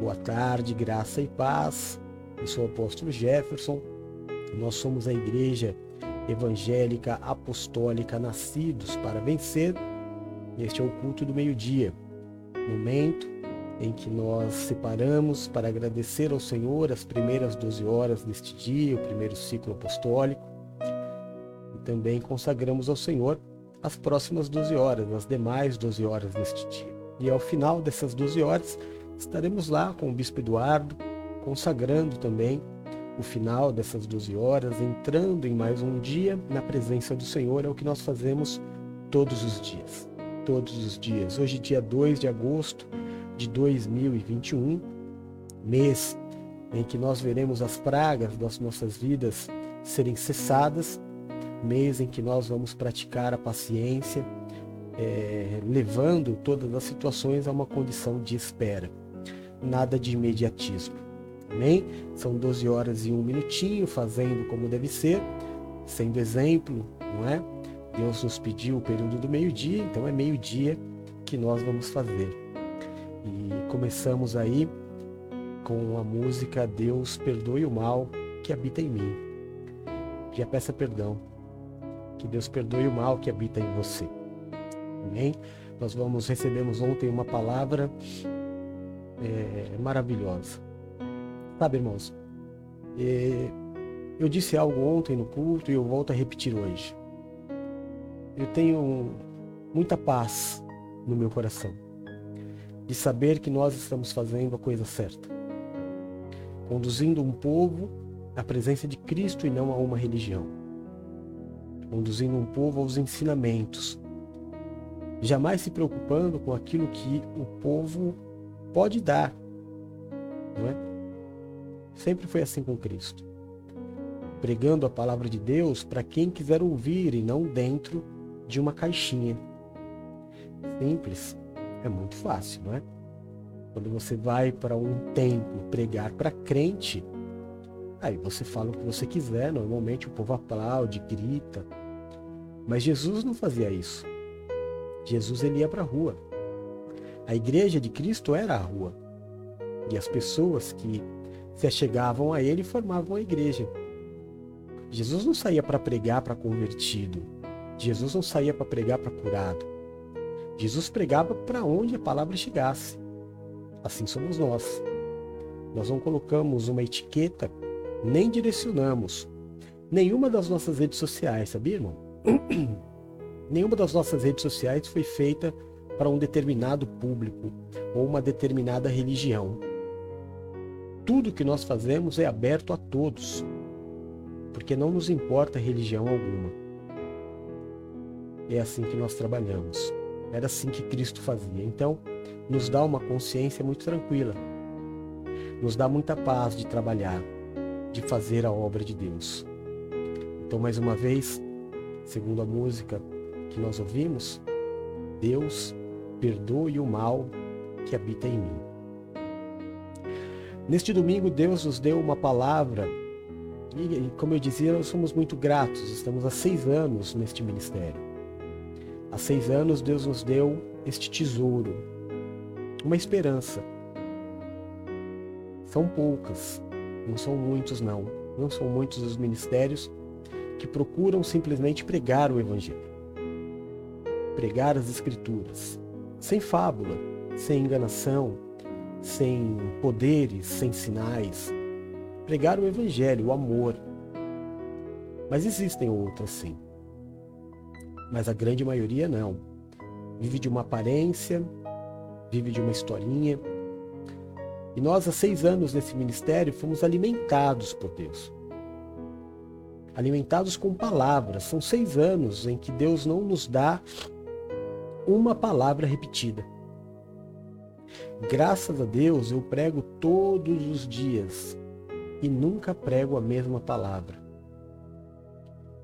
Boa tarde, graça e paz. Eu sou o apóstolo Jefferson. Nós somos a igreja evangélica apostólica Nascidos para Vencer. Este é o culto do meio-dia, momento em que nós separamos para agradecer ao Senhor as primeiras 12 horas deste dia, o primeiro ciclo apostólico. E também consagramos ao Senhor as próximas 12 horas, as demais 12 horas deste dia. E ao final dessas 12 horas, estaremos lá com o Bispo Eduardo, consagrando também o final dessas 12 horas, entrando em mais um dia na presença do Senhor, é o que nós fazemos todos os dias. Todos os dias. Hoje, dia 2 de agosto de 2021, mês em que nós veremos as pragas das nossas vidas serem cessadas, mês em que nós vamos praticar a paciência, é, levando todas as situações a uma condição de espera nada de imediatismo. Amém? São 12 horas e um minutinho, fazendo como deve ser, sendo exemplo, não é? Deus nos pediu o período do meio-dia, então é meio-dia que nós vamos fazer. E começamos aí com a música Deus perdoe o mal que habita em mim. Já peça perdão. Que Deus perdoe o mal que habita em você. Amém? Nós vamos recebemos ontem uma palavra é, maravilhosa. Sabe, irmãos, é, eu disse algo ontem no culto e eu volto a repetir hoje. Eu tenho muita paz no meu coração de saber que nós estamos fazendo a coisa certa, conduzindo um povo à presença de Cristo e não a uma religião, conduzindo um povo aos ensinamentos, jamais se preocupando com aquilo que o povo pode dar. Não é? Sempre foi assim com Cristo. Pregando a palavra de Deus para quem quiser ouvir e não dentro de uma caixinha. Simples. É muito fácil, não é? Quando você vai para um templo pregar para crente, aí você fala o que você quiser, normalmente o povo aplaude, grita. Mas Jesus não fazia isso. Jesus ele ia para a rua. A igreja de Cristo era a rua. E as pessoas que se achegavam a ele formavam a igreja. Jesus não saía para pregar para convertido. Jesus não saía para pregar para curado. Jesus pregava para onde a palavra chegasse. Assim somos nós. Nós não colocamos uma etiqueta, nem direcionamos. Nenhuma das nossas redes sociais, sabia, irmão? Nenhuma das nossas redes sociais foi feita para um determinado público ou uma determinada religião. Tudo que nós fazemos é aberto a todos, porque não nos importa religião alguma. É assim que nós trabalhamos. Era assim que Cristo fazia. Então, nos dá uma consciência muito tranquila. Nos dá muita paz de trabalhar, de fazer a obra de Deus. Então, mais uma vez, segundo a música que nós ouvimos, Deus perdoe o mal que habita em mim. Neste domingo, Deus nos deu uma palavra, e como eu dizia, nós somos muito gratos, estamos há seis anos neste ministério. Há seis anos, Deus nos deu este tesouro, uma esperança. São poucas, não são muitos, não. Não são muitos os ministérios que procuram simplesmente pregar o Evangelho, pregar as Escrituras, sem fábula, sem enganação, sem poderes, sem sinais. Pregar o Evangelho, o amor. Mas existem outras sim. Mas a grande maioria não. Vive de uma aparência, vive de uma historinha. E nós, há seis anos nesse ministério, fomos alimentados por Deus. Alimentados com palavras. São seis anos em que Deus não nos dá uma palavra repetida. Graças a Deus eu prego todos os dias e nunca prego a mesma palavra.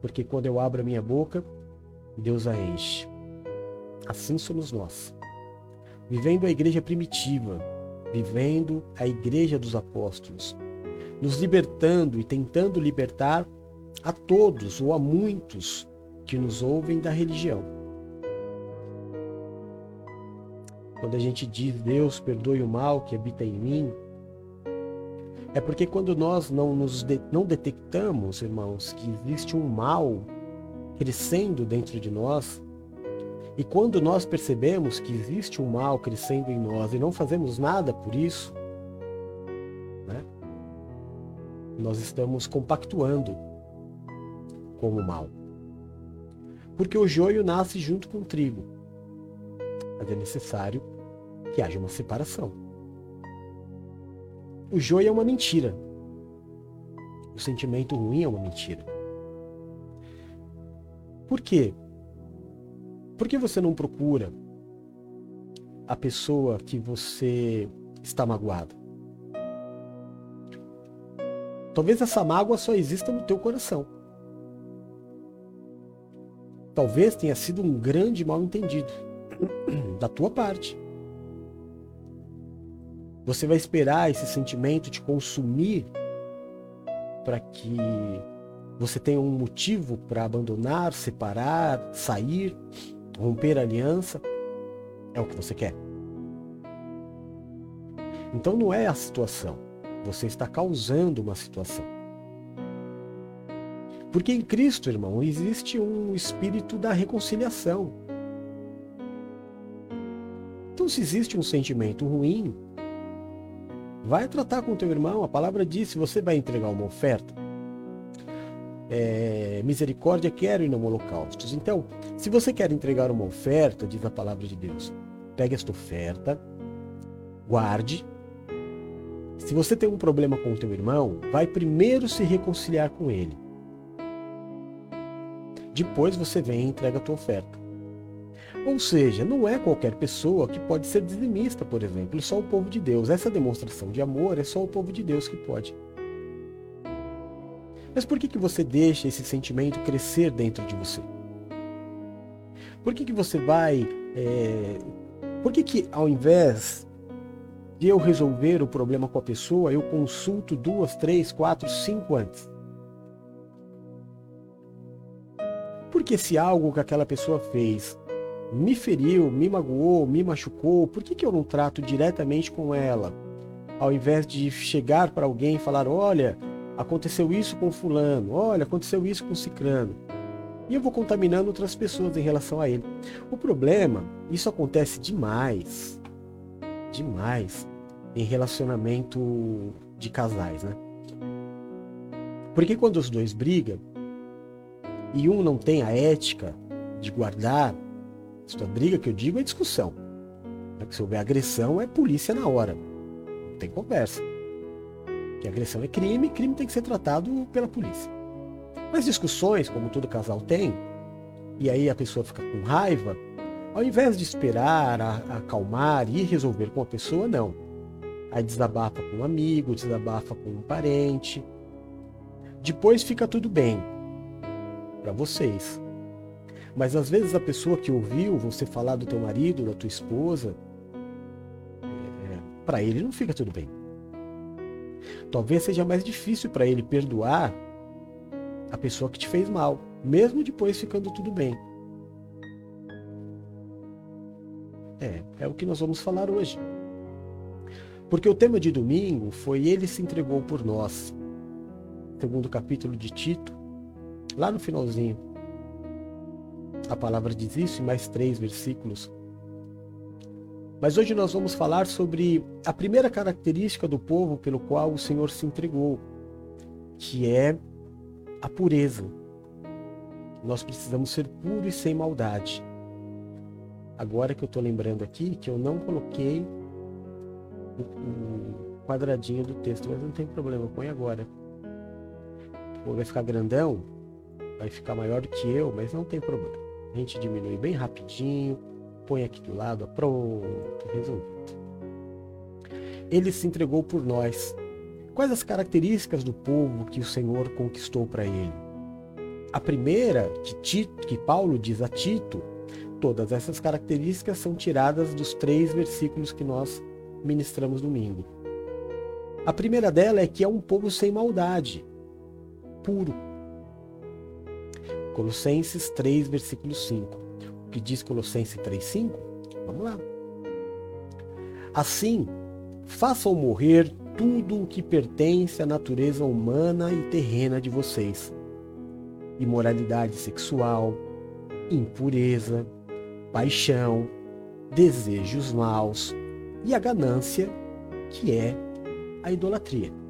Porque quando eu abro a minha boca, Deus a enche. Assim somos nós. Vivendo a igreja primitiva, vivendo a igreja dos apóstolos, nos libertando e tentando libertar a todos ou a muitos que nos ouvem da religião quando a gente diz Deus perdoe o mal que habita em mim, é porque quando nós não nos de, não detectamos, irmãos, que existe um mal crescendo dentro de nós, e quando nós percebemos que existe um mal crescendo em nós e não fazemos nada por isso, né, nós estamos compactuando com o mal. Porque o joio nasce junto com o trigo. Mas é necessário que haja uma separação. O joio é uma mentira. O sentimento ruim é uma mentira. Por quê? Por que você não procura a pessoa que você está magoado? Talvez essa mágoa só exista no teu coração. Talvez tenha sido um grande mal entendido da tua parte. Você vai esperar esse sentimento te consumir para que você tenha um motivo para abandonar, separar, sair, romper a aliança. É o que você quer. Então não é a situação. Você está causando uma situação. Porque em Cristo, irmão, existe um espírito da reconciliação. Então, se existe um sentimento ruim, Vai tratar com teu irmão. A palavra diz: se você vai entregar uma oferta, é, misericórdia quero e não holocaustos. Então, se você quer entregar uma oferta, diz a palavra de Deus, pegue esta oferta, guarde. Se você tem um problema com o teu irmão, vai primeiro se reconciliar com ele. Depois você vem e entrega a tua oferta. Ou seja, não é qualquer pessoa que pode ser dizimista, por exemplo, só o povo de Deus. Essa demonstração de amor é só o povo de Deus que pode. Mas por que, que você deixa esse sentimento crescer dentro de você? Por que, que você vai. É... Por que, que ao invés de eu resolver o problema com a pessoa, eu consulto duas, três, quatro, cinco antes? Porque se algo que aquela pessoa fez me feriu, me magoou, me machucou, por que, que eu não trato diretamente com ela? Ao invés de chegar para alguém e falar: olha, aconteceu isso com Fulano, olha, aconteceu isso com Cicrano. E eu vou contaminando outras pessoas em relação a ele. O problema, isso acontece demais, demais, em relacionamento de casais, né? Porque quando os dois brigam e um não tem a ética de guardar é briga que eu digo é discussão. Se houver agressão, é polícia na hora. Não tem conversa. Que agressão é crime, crime tem que ser tratado pela polícia. Mas discussões, como todo casal tem, e aí a pessoa fica com raiva, ao invés de esperar, a, a acalmar e resolver com a pessoa, não. Aí desabafa com um amigo, desabafa com um parente. Depois fica tudo bem para vocês. Mas às vezes a pessoa que ouviu você falar do teu marido, da tua esposa, é, para ele não fica tudo bem. Talvez seja mais difícil para ele perdoar a pessoa que te fez mal, mesmo depois ficando tudo bem. É, é o que nós vamos falar hoje. Porque o tema de domingo foi Ele se entregou por nós. Segundo capítulo de Tito, lá no finalzinho. A palavra diz isso em mais três versículos. Mas hoje nós vamos falar sobre a primeira característica do povo pelo qual o Senhor se entregou, que é a pureza. Nós precisamos ser puros e sem maldade. Agora que eu estou lembrando aqui que eu não coloquei o quadradinho do texto, mas não tem problema, põe agora. Vai ficar grandão, vai ficar maior do que eu, mas não tem problema. A gente diminui bem rapidinho, põe aqui do lado, pronto, resolvido. Ele se entregou por nós. Quais as características do povo que o Senhor conquistou para ele? A primeira, que, Tito, que Paulo diz a Tito, todas essas características são tiradas dos três versículos que nós ministramos domingo. A primeira dela é que é um povo sem maldade, puro. Colossenses 3, versículo 5. O que diz Colossenses 3, 5? Vamos lá. Assim, façam morrer tudo o que pertence à natureza humana e terrena de vocês: imoralidade sexual, impureza, paixão, desejos maus e a ganância, que é a idolatria.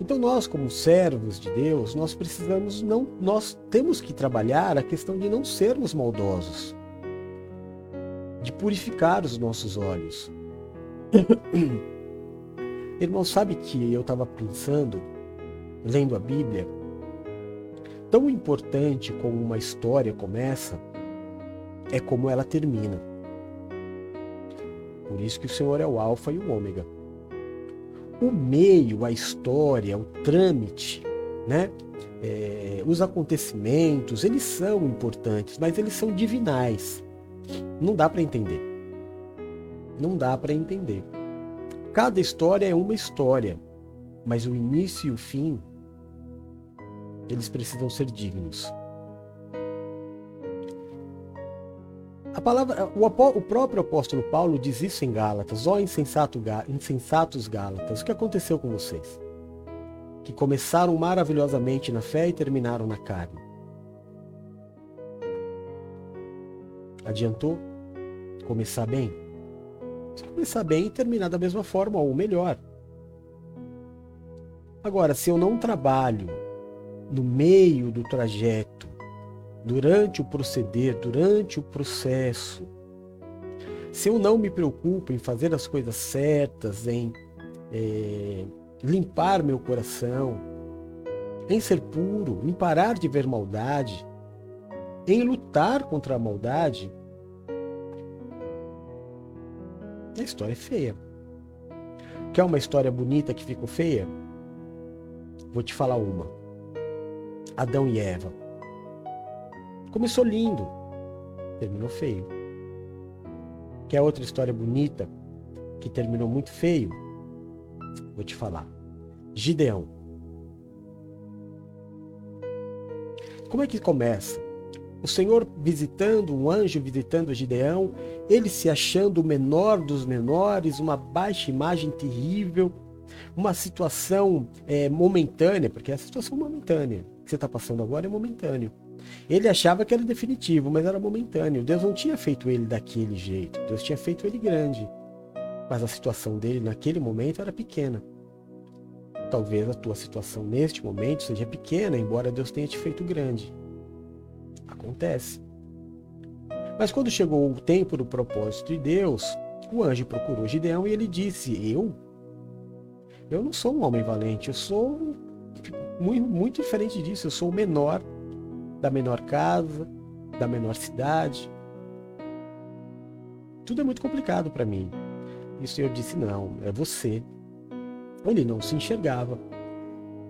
Então nós, como servos de Deus, nós precisamos não, nós temos que trabalhar a questão de não sermos maldosos, de purificar os nossos olhos. Irmão, sabe que eu estava pensando, lendo a Bíblia, tão importante como uma história começa é como ela termina. Por isso que o Senhor é o Alfa e o Ômega. O meio, a história, o trâmite, né? É, os acontecimentos, eles são importantes, mas eles são divinais. Não dá para entender. Não dá para entender. Cada história é uma história, mas o início e o fim eles precisam ser dignos. Palavra, o, o, próprio apóstolo Paulo diz isso em Gálatas, ó insensato, insensatos Gálatas, o que aconteceu com vocês? Que começaram maravilhosamente na fé e terminaram na carne. Adiantou começar bem? Se começar bem e terminar da mesma forma, ou melhor. Agora, se eu não trabalho no meio do trajeto, durante o proceder, durante o processo, se eu não me preocupo em fazer as coisas certas, em é, limpar meu coração, em ser puro, em parar de ver maldade, em lutar contra a maldade, a história é feia. Quer uma história bonita que ficou feia? Vou te falar uma. Adão e Eva. Começou lindo, terminou feio. Quer outra história bonita que terminou muito feio? Vou te falar. Gideão. Como é que começa? O Senhor visitando, um anjo visitando Gideão, ele se achando o menor dos menores, uma baixa imagem terrível, uma situação é, momentânea, porque é a situação momentânea que você está passando agora é momentâneo. Ele achava que era definitivo, mas era momentâneo. Deus não tinha feito ele daquele jeito. Deus tinha feito ele grande. Mas a situação dele naquele momento era pequena. Talvez a tua situação neste momento seja pequena, embora Deus tenha te feito grande. Acontece. Mas quando chegou o tempo do propósito de Deus, o anjo procurou Gideão e ele disse: Eu? Eu não sou um homem valente, eu sou muito, muito diferente disso. Eu sou o menor da menor casa, da menor cidade. Tudo é muito complicado para mim. E o Senhor disse: Não, é você. Ele não se enxergava.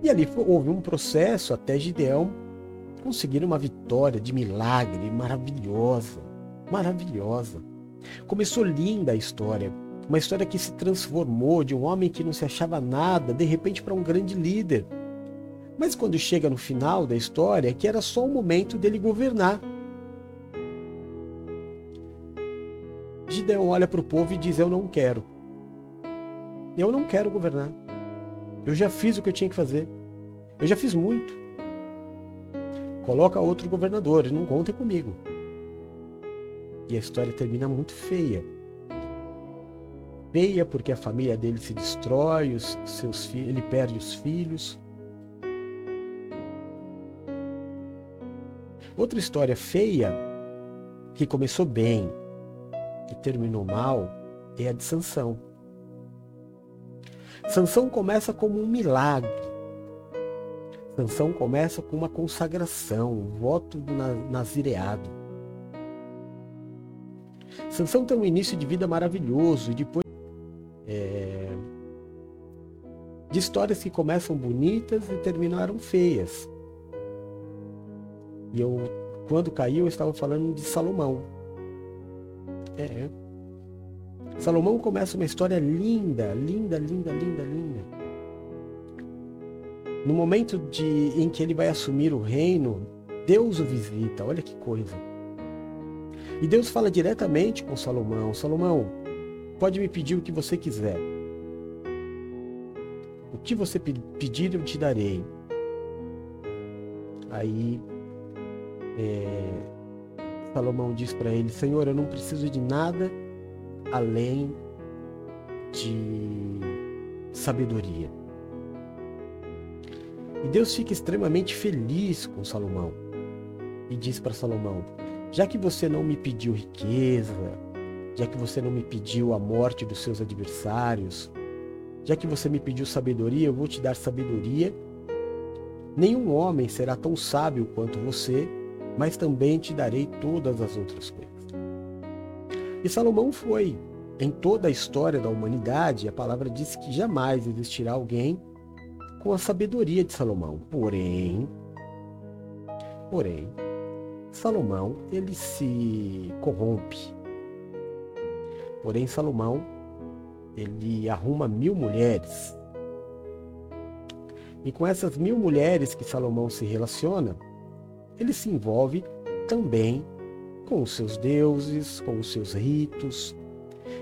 E ali houve um processo até Gideão conseguir uma vitória de milagre maravilhosa. Maravilhosa. Começou linda a história. Uma história que se transformou de um homem que não se achava nada, de repente, para um grande líder. Mas quando chega no final da história, que era só o momento dele governar. Gideão olha para o povo e diz: Eu não quero. Eu não quero governar. Eu já fiz o que eu tinha que fazer. Eu já fiz muito. Coloca outro governador, não contem comigo. E a história termina muito feia. Feia porque a família dele se destrói, os seus ele perde os filhos. Outra história feia, que começou bem e terminou mal, é a de Sansão. Sansão começa como um milagre. Sansão começa com uma consagração, um voto nazireado. Sansão tem um início de vida maravilhoso e depois é, de histórias que começam bonitas e terminaram feias. E eu, quando caiu, eu estava falando de Salomão. É. Salomão começa uma história linda, linda, linda, linda, linda. No momento de, em que ele vai assumir o reino, Deus o visita. Olha que coisa. E Deus fala diretamente com Salomão: Salomão, pode me pedir o que você quiser. O que você pedir, eu te darei. Aí é, Salomão diz para ele: Senhor, eu não preciso de nada além de sabedoria. E Deus fica extremamente feliz com Salomão e diz para Salomão: Já que você não me pediu riqueza, já que você não me pediu a morte dos seus adversários, já que você me pediu sabedoria, eu vou te dar sabedoria. Nenhum homem será tão sábio quanto você, mas também te darei todas as outras coisas. E Salomão foi. Em toda a história da humanidade, a palavra diz que jamais existirá alguém com a sabedoria de Salomão. Porém, porém, Salomão ele se corrompe. Porém, Salomão ele arruma mil mulheres. E com essas mil mulheres que Salomão se relaciona, ele se envolve também com os seus deuses, com os seus ritos,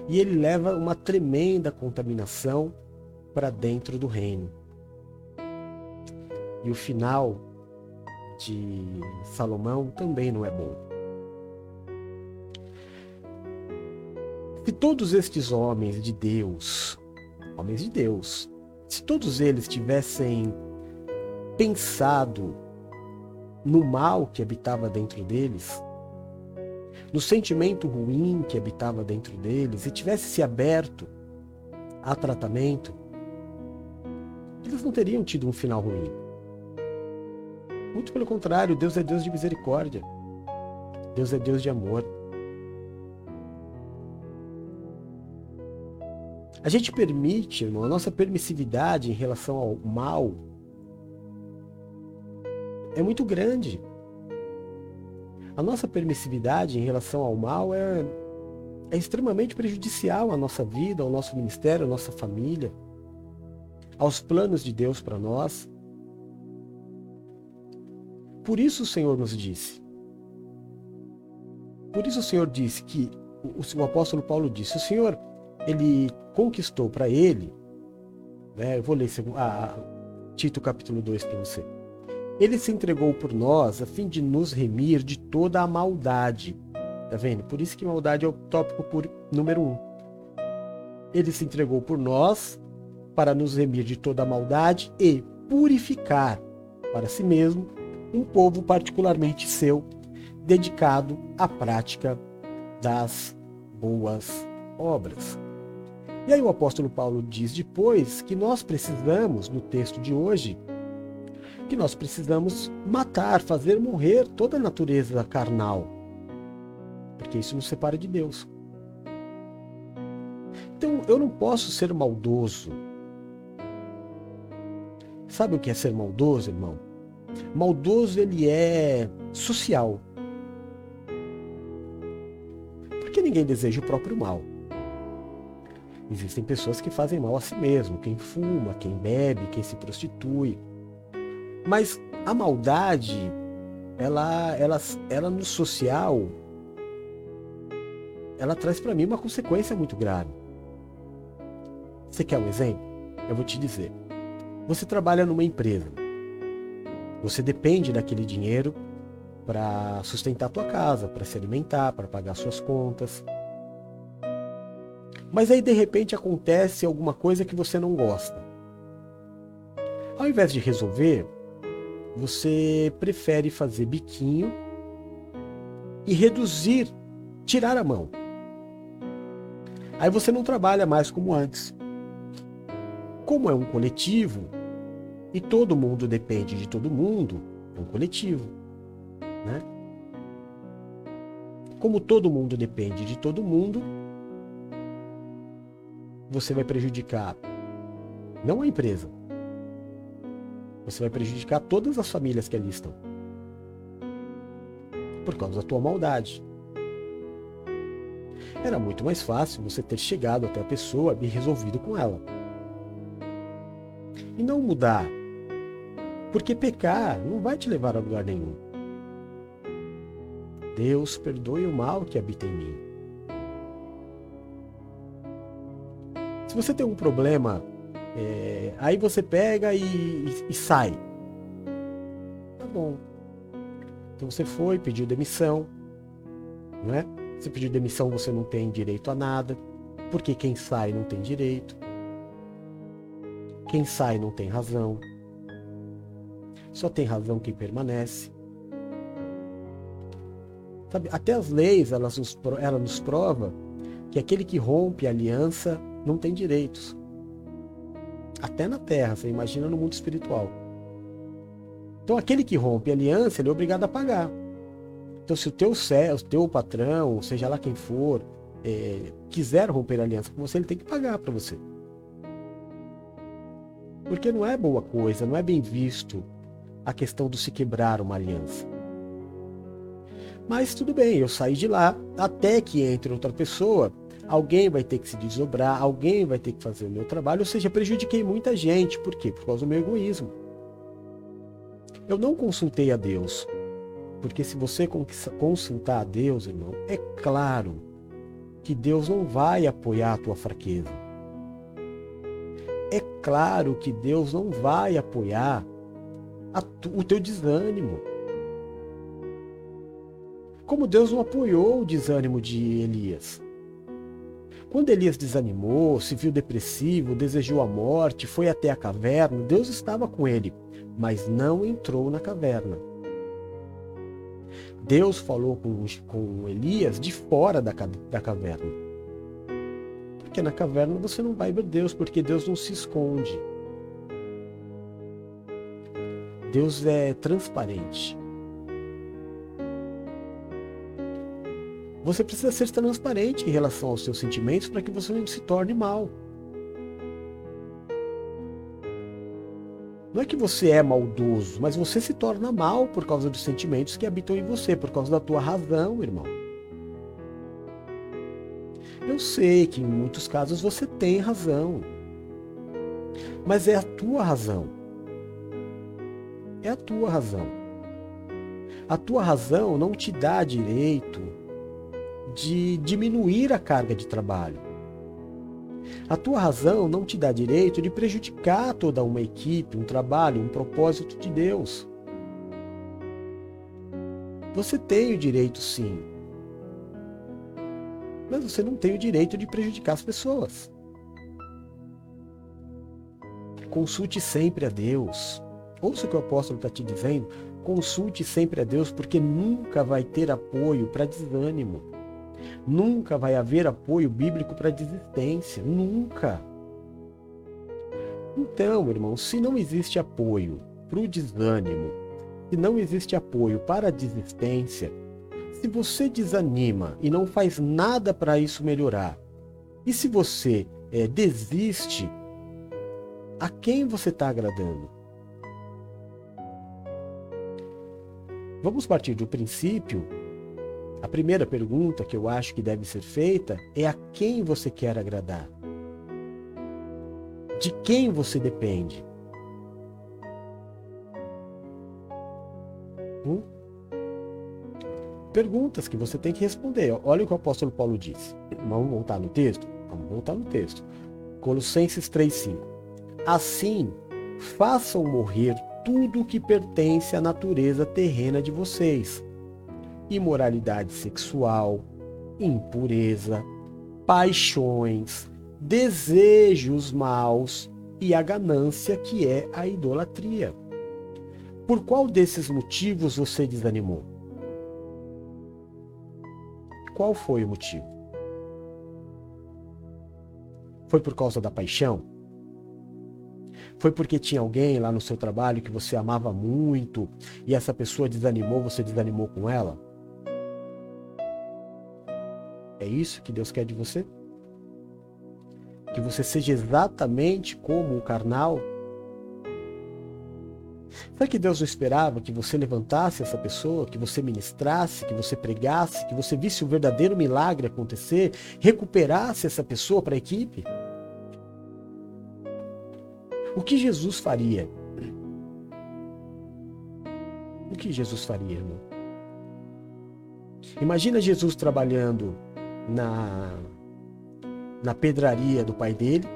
e ele leva uma tremenda contaminação para dentro do reino. E o final de Salomão também não é bom. Se todos estes homens de Deus, homens de Deus, se todos eles tivessem pensado no mal que habitava dentro deles, no sentimento ruim que habitava dentro deles e tivesse se aberto a tratamento, eles não teriam tido um final ruim. Muito pelo contrário, Deus é Deus de misericórdia. Deus é Deus de amor. A gente permite, irmão, a nossa permissividade em relação ao mal é muito grande. A nossa permissividade em relação ao mal é, é extremamente prejudicial à nossa vida, ao nosso ministério, à nossa família, aos planos de Deus para nós. Por isso o Senhor nos disse. Por isso o Senhor disse que o, o apóstolo Paulo disse, o Senhor ele conquistou para ele, né, eu vou ler a, a Tito capítulo 2 para você. Ele se entregou por nós a fim de nos remir de toda a maldade. Tá vendo? Por isso que maldade é o tópico por, número um. Ele se entregou por nós para nos remir de toda a maldade e purificar para si mesmo um povo particularmente seu, dedicado à prática das boas obras. E aí o apóstolo Paulo diz depois que nós precisamos, no texto de hoje, que nós precisamos matar, fazer morrer toda a natureza carnal. Porque isso nos separa de Deus. Então eu não posso ser maldoso. Sabe o que é ser maldoso, irmão? Maldoso ele é social. Porque ninguém deseja o próprio mal. Existem pessoas que fazem mal a si mesmo, quem fuma, quem bebe, quem se prostitui, mas a maldade, ela, ela, ela no social, ela traz para mim uma consequência muito grave. Você quer um exemplo? Eu vou te dizer. Você trabalha numa empresa. Você depende daquele dinheiro para sustentar a tua casa, para se alimentar, para pagar suas contas. Mas aí de repente acontece alguma coisa que você não gosta. Ao invés de resolver, você prefere fazer biquinho e reduzir, tirar a mão. Aí você não trabalha mais como antes. Como é um coletivo e todo mundo depende de todo mundo, é um coletivo, né? Como todo mundo depende de todo mundo, você vai prejudicar não a empresa, você vai prejudicar todas as famílias que ali estão. Por causa da tua maldade. Era muito mais fácil você ter chegado até a pessoa e resolvido com ela. E não mudar. Porque pecar não vai te levar a lugar nenhum. Deus perdoe o mal que habita em mim. Se você tem um problema, é, aí você pega e, e, e sai. Tá bom. Então você foi, pediu demissão, não é? Se pedir demissão, você não tem direito a nada, porque quem sai não tem direito. Quem sai não tem razão. Só tem razão quem permanece. Sabe, até as leis, elas nos, ela nos prova que aquele que rompe a aliança não tem direitos. Até na terra, você imagina no mundo espiritual. Então aquele que rompe a aliança, ele é obrigado a pagar. Então se o teu o teu patrão, seja lá quem for, é, quiser romper a aliança com você, ele tem que pagar para você. Porque não é boa coisa, não é bem visto a questão do se quebrar uma aliança. Mas tudo bem, eu saí de lá, até que entre outra pessoa, alguém vai ter que se desdobrar, alguém vai ter que fazer o meu trabalho, ou seja, prejudiquei muita gente. Por quê? Por causa do meu egoísmo. Eu não consultei a Deus. Porque se você consultar a Deus, irmão, é claro que Deus não vai apoiar a tua fraqueza. É claro que Deus não vai apoiar tu, o teu desânimo. Como Deus não apoiou o desânimo de Elias. Quando Elias desanimou, se viu depressivo, desejou a morte, foi até a caverna, Deus estava com ele, mas não entrou na caverna. Deus falou com, com Elias de fora da, da caverna. Porque na caverna você não vai ver Deus, porque Deus não se esconde. Deus é transparente. Você precisa ser transparente em relação aos seus sentimentos para que você não se torne mal. Não é que você é maldoso, mas você se torna mal por causa dos sentimentos que habitam em você, por causa da tua razão, irmão. Eu sei que em muitos casos você tem razão. Mas é a tua razão. É a tua razão. A tua razão não te dá direito de diminuir a carga de trabalho. A tua razão não te dá direito de prejudicar toda uma equipe, um trabalho, um propósito de Deus. Você tem o direito, sim. Mas você não tem o direito de prejudicar as pessoas. Consulte sempre a Deus. Ouça o que o apóstolo está te dizendo. Consulte sempre a Deus, porque nunca vai ter apoio para desânimo. Nunca vai haver apoio bíblico para a desistência. Nunca. Então, irmão, se não existe apoio para o desânimo, se não existe apoio para a desistência, se você desanima e não faz nada para isso melhorar, e se você é, desiste, a quem você está agradando? Vamos partir do princípio a primeira pergunta que eu acho que deve ser feita é a quem você quer agradar? De quem você depende? Hum? Perguntas que você tem que responder. Olha o que o apóstolo Paulo diz. Vamos voltar no texto? Vamos voltar no texto. Colossenses 3,5. Assim, façam morrer tudo o que pertence à natureza terrena de vocês imoralidade sexual, impureza, paixões, desejos maus e a ganância que é a idolatria. Por qual desses motivos você desanimou? Qual foi o motivo? Foi por causa da paixão? Foi porque tinha alguém lá no seu trabalho que você amava muito e essa pessoa desanimou, você desanimou com ela? É isso que Deus quer de você? Que você seja exatamente como o carnal? Será que Deus não esperava que você levantasse essa pessoa, que você ministrasse, que você pregasse, que você visse o verdadeiro milagre acontecer, recuperasse essa pessoa para a equipe? O que Jesus faria? O que Jesus faria, irmão? Imagina Jesus trabalhando na, na pedraria do pai dele,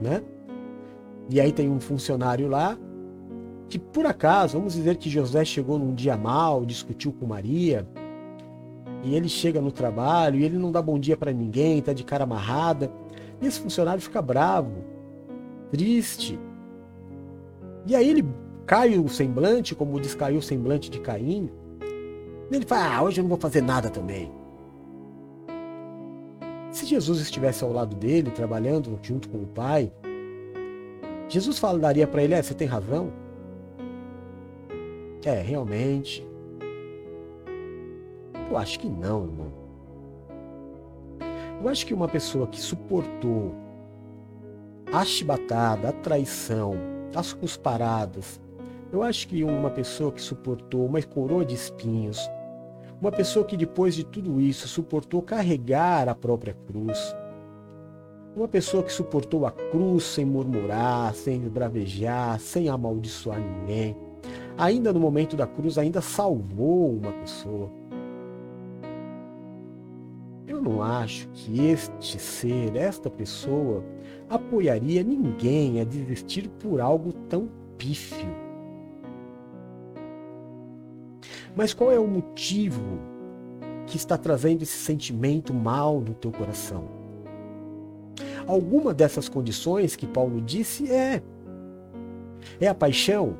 né? E aí tem um funcionário lá que por acaso, vamos dizer que José chegou num dia mal, discutiu com Maria, e ele chega no trabalho e ele não dá bom dia para ninguém, tá de cara amarrada, e esse funcionário fica bravo, triste. E aí ele cai o semblante, como descaiu o semblante de Caim. E ele fala: Ah, hoje eu não vou fazer nada também. Se Jesus estivesse ao lado dele, trabalhando junto com o Pai, Jesus falaria para ele: É, você tem razão. É, realmente. Eu acho que não, irmão. Eu acho que uma pessoa que suportou a chibatada, a traição, as cusparadas, eu acho que uma pessoa que suportou uma coroa de espinhos, uma pessoa que depois de tudo isso suportou carregar a própria cruz, uma pessoa que suportou a cruz sem murmurar, sem bravejar, sem amaldiçoar ninguém, ainda no momento da cruz, ainda salvou uma pessoa. Eu não acho que este ser, esta pessoa, apoiaria ninguém a desistir por algo tão pífio. Mas qual é o motivo que está trazendo esse sentimento mal no teu coração? Alguma dessas condições que Paulo disse é é a paixão,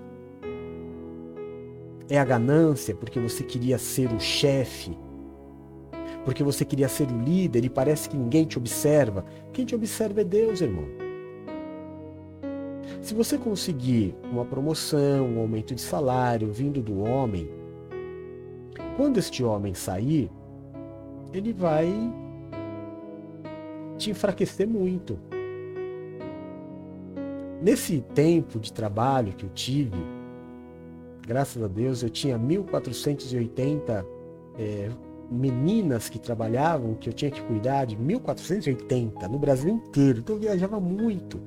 é a ganância, porque você queria ser o chefe, porque você queria ser o líder e parece que ninguém te observa. Quem te observa é Deus, irmão. Se você conseguir uma promoção, um aumento de salário vindo do homem, quando este homem sair, ele vai te enfraquecer muito. Nesse tempo de trabalho que eu tive, graças a Deus, eu tinha 1480 é, meninas que trabalhavam, que eu tinha que cuidar de 1480 no Brasil inteiro. Então eu viajava muito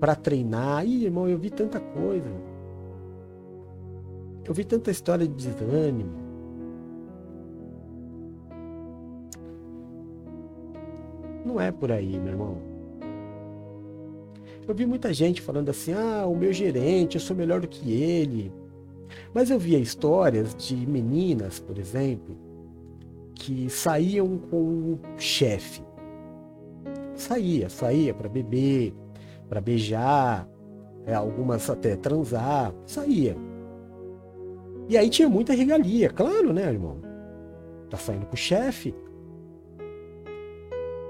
para treinar. Ih, irmão, eu vi tanta coisa. Eu vi tanta história de desânimo. Não é por aí, meu irmão. Eu vi muita gente falando assim: ah, o meu gerente, eu sou melhor do que ele. Mas eu via histórias de meninas, por exemplo, que saíam com o chefe. Saía, saía para beber, para beijar, é, algumas até transar, saía. E aí tinha muita regalia, claro, né, irmão? Tá saindo com o chefe.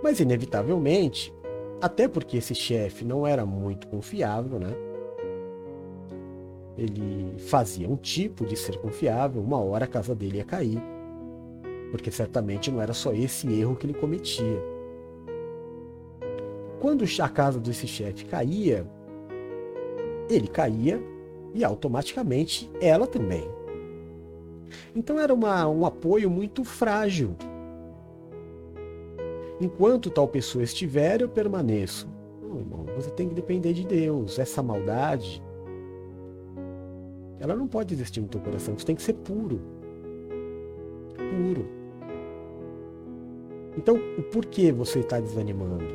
Mas inevitavelmente, até porque esse chefe não era muito confiável, né? Ele fazia um tipo de ser confiável, uma hora a casa dele ia cair porque certamente não era só esse erro que ele cometia. Quando a casa desse chefe caía, ele caía e automaticamente ela também. Então era uma, um apoio muito frágil. Enquanto tal pessoa estiver, eu permaneço. Não, irmão, você tem que depender de Deus. Essa maldade, ela não pode existir no teu coração. Você tem que ser puro. Puro. Então, o porquê você está desanimando?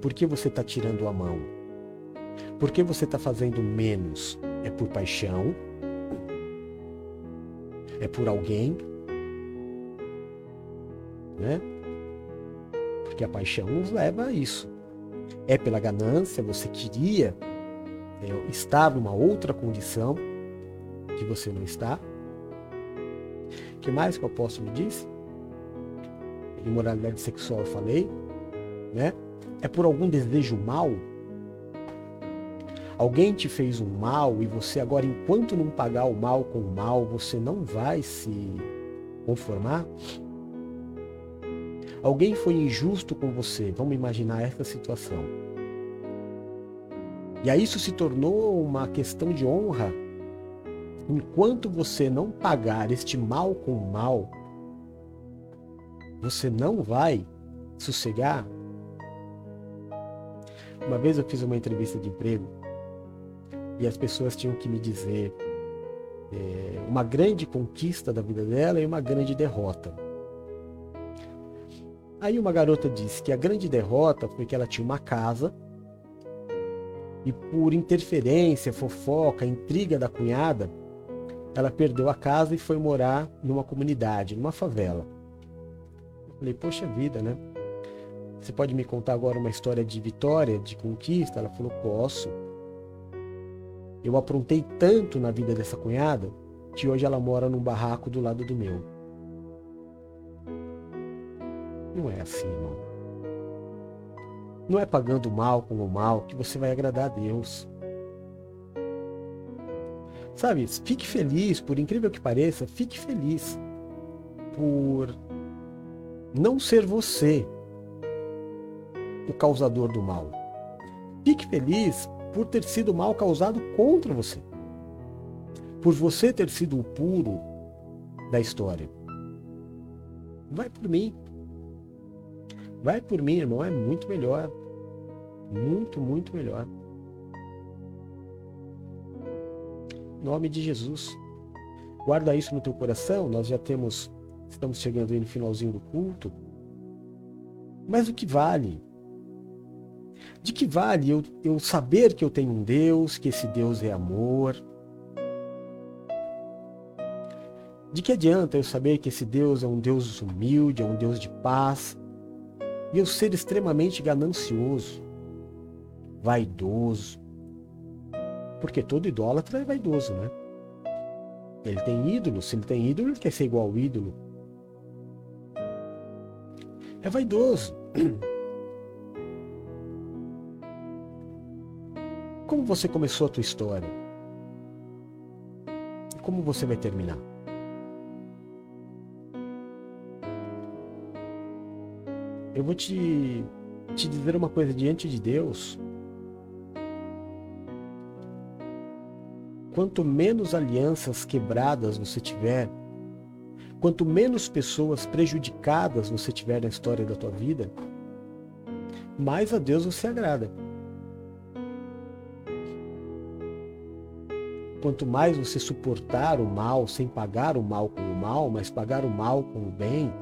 Por que você está tirando a mão? Por que você está fazendo menos? É por paixão? É por alguém? Né? Porque a paixão nos leva a isso. É pela ganância, você queria é, estar numa outra condição que você não está. Que mais que o apóstolo disse? imoralidade sexual eu falei, né? É por algum desejo mal? Alguém te fez um mal e você agora, enquanto não pagar o mal com o mal, você não vai se conformar? Alguém foi injusto com você, vamos imaginar essa situação. E aí isso se tornou uma questão de honra. Enquanto você não pagar este mal com mal, você não vai sossegar? Uma vez eu fiz uma entrevista de emprego e as pessoas tinham que me dizer é, uma grande conquista da vida dela e uma grande derrota. Aí uma garota disse que a grande derrota foi que ela tinha uma casa e por interferência, fofoca, intriga da cunhada, ela perdeu a casa e foi morar numa comunidade, numa favela. Eu falei, poxa vida, né? Você pode me contar agora uma história de vitória, de conquista? Ela falou, posso. Eu aprontei tanto na vida dessa cunhada que hoje ela mora num barraco do lado do meu. Não é assim, irmão. Não é pagando mal com o mal que você vai agradar a Deus. Sabe, fique feliz, por incrível que pareça, fique feliz por não ser você o causador do mal. Fique feliz por ter sido mal causado contra você. Por você ter sido o puro da história. Vai por mim. Vai por mim, irmão, é muito melhor. Muito, muito melhor. Em nome de Jesus. Guarda isso no teu coração. Nós já temos, estamos chegando aí no finalzinho do culto. Mas o que vale de que vale eu, eu saber que eu tenho um Deus, que esse Deus é amor? De que adianta eu saber que esse Deus é um Deus humilde, é um Deus de paz, e eu ser extremamente ganancioso, vaidoso? Porque todo idólatra é vaidoso, né? Ele tem ídolo, se ele tem ídolo, ele quer ser igual ao ídolo. É vaidoso. como você começou a tua história? Como você vai terminar? Eu vou te, te dizer uma coisa diante de Deus. Quanto menos alianças quebradas você tiver, quanto menos pessoas prejudicadas você tiver na história da tua vida, mais a Deus você agrada. Quanto mais você suportar o mal sem pagar o mal com o mal, mas pagar o mal com o bem,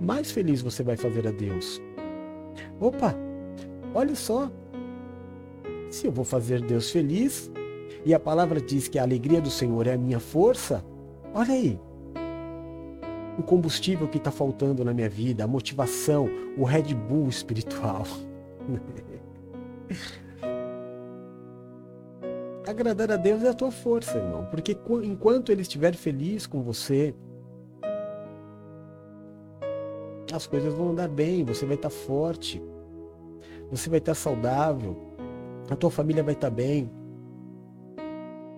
mais feliz você vai fazer a Deus. Opa, olha só. Se eu vou fazer Deus feliz, e a palavra diz que a alegria do Senhor é a minha força, olha aí. O combustível que está faltando na minha vida, a motivação, o Red Bull espiritual. agradar a Deus é a tua força, irmão. Porque enquanto Ele estiver feliz com você, as coisas vão andar bem, você vai estar forte, você vai estar saudável, a tua família vai estar bem.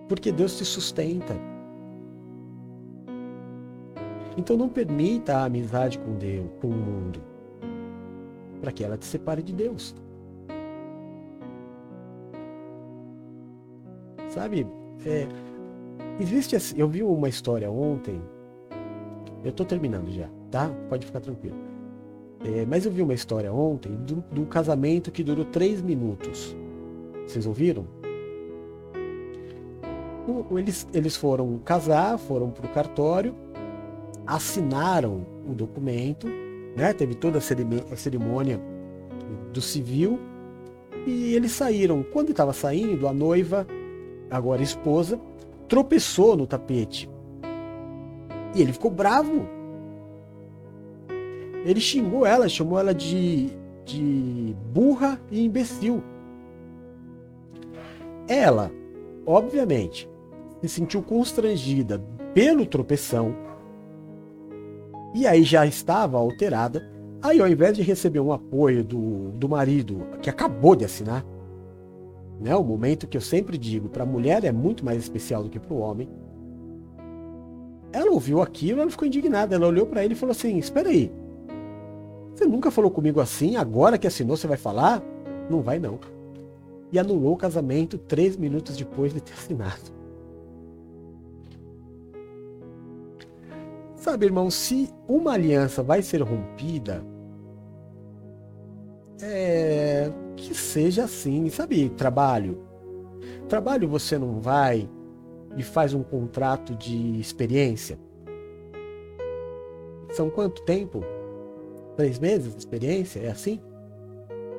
Porque Deus te sustenta. Então não permita a amizade com Deus, com o mundo, para que ela te separe de Deus. Sabe? É, existe assim, eu vi uma história ontem. Eu estou terminando já, tá? Pode ficar tranquilo. É, mas eu vi uma história ontem do, do casamento que durou três minutos. Vocês ouviram? Eles, eles foram casar, foram para o cartório, assinaram o documento, né? teve toda a cerimônia do civil e eles saíram. Quando estava saindo, a noiva agora esposa, tropeçou no tapete. E ele ficou bravo. Ele xingou ela, chamou ela de, de burra e imbecil. Ela, obviamente, se sentiu constrangida pelo tropeção. E aí já estava alterada. Aí, ao invés de receber um apoio do, do marido, que acabou de assinar, né? O momento que eu sempre digo, para a mulher é muito mais especial do que para o homem. Ela ouviu aquilo, ela ficou indignada. Ela olhou para ele e falou assim: Espera aí, você nunca falou comigo assim? Agora que assinou, você vai falar? Não vai, não. E anulou o casamento três minutos depois de ter assinado. Sabe, irmão, se uma aliança vai ser rompida, é, que seja assim, sabe? Trabalho. Trabalho você não vai e faz um contrato de experiência. São quanto tempo? Três meses de experiência? É assim?